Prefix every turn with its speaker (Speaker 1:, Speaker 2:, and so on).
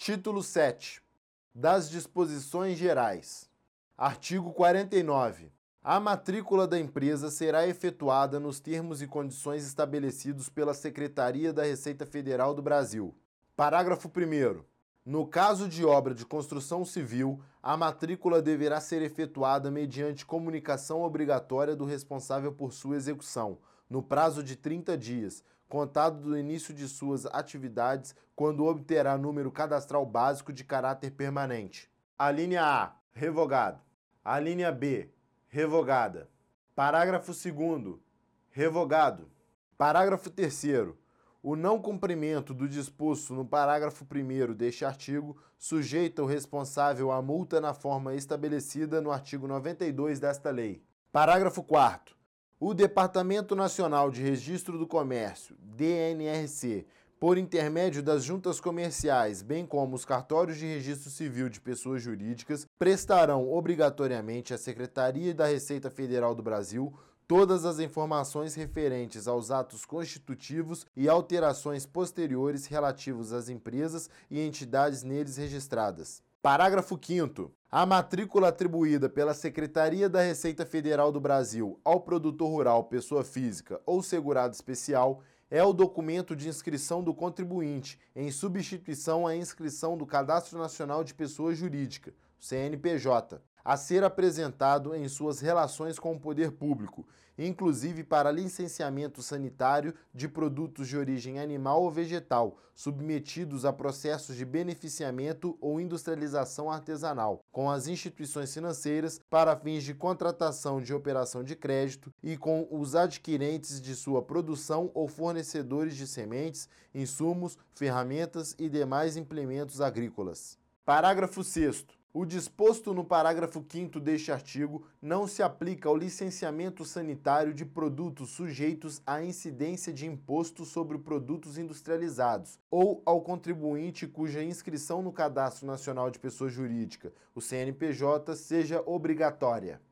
Speaker 1: Título 7. Das disposições gerais. Artigo 49. A matrícula da empresa será efetuada nos termos e condições estabelecidos pela Secretaria da Receita Federal do Brasil. Parágrafo 1. No caso de obra de construção civil, a matrícula deverá ser efetuada mediante comunicação obrigatória do responsável por sua execução, no prazo de 30 dias, contado do início de suas atividades, quando obterá número cadastral básico de caráter permanente. A linha A, revogado. A linha B, revogada. Parágrafo 2. Revogado. Parágrafo 3. O não cumprimento do disposto no parágrafo 1 deste artigo sujeita o responsável à multa na forma estabelecida no artigo 92 desta lei. Parágrafo 4. O Departamento Nacional de Registro do Comércio, DNRC, por intermédio das juntas comerciais, bem como os cartórios de registro civil de pessoas jurídicas, prestarão obrigatoriamente à Secretaria da Receita Federal do Brasil todas as informações referentes aos atos constitutivos e alterações posteriores relativos às empresas e entidades neles registradas. Parágrafo 5 a matrícula atribuída pela Secretaria da Receita Federal do Brasil ao produtor rural, pessoa física ou segurado especial é o documento de inscrição do contribuinte, em substituição à inscrição do Cadastro Nacional de Pessoa Jurídica, CNPJ, a ser apresentado em suas relações com o poder público, inclusive para licenciamento sanitário de produtos de origem animal ou vegetal, submetidos a processos de beneficiamento ou industrialização artesanal, com as instituições financeiras para fins de contratação de operação de crédito e com os adquirentes de sua produção ou fornecedores de sementes, insumos, ferramentas e demais implementos agrícolas. Parágrafo 6 o disposto no parágrafo 5 deste artigo não se aplica ao licenciamento sanitário de produtos sujeitos à incidência de imposto sobre produtos industrializados ou ao contribuinte cuja inscrição no Cadastro Nacional de Pessoa Jurídica, o CNPJ, seja obrigatória.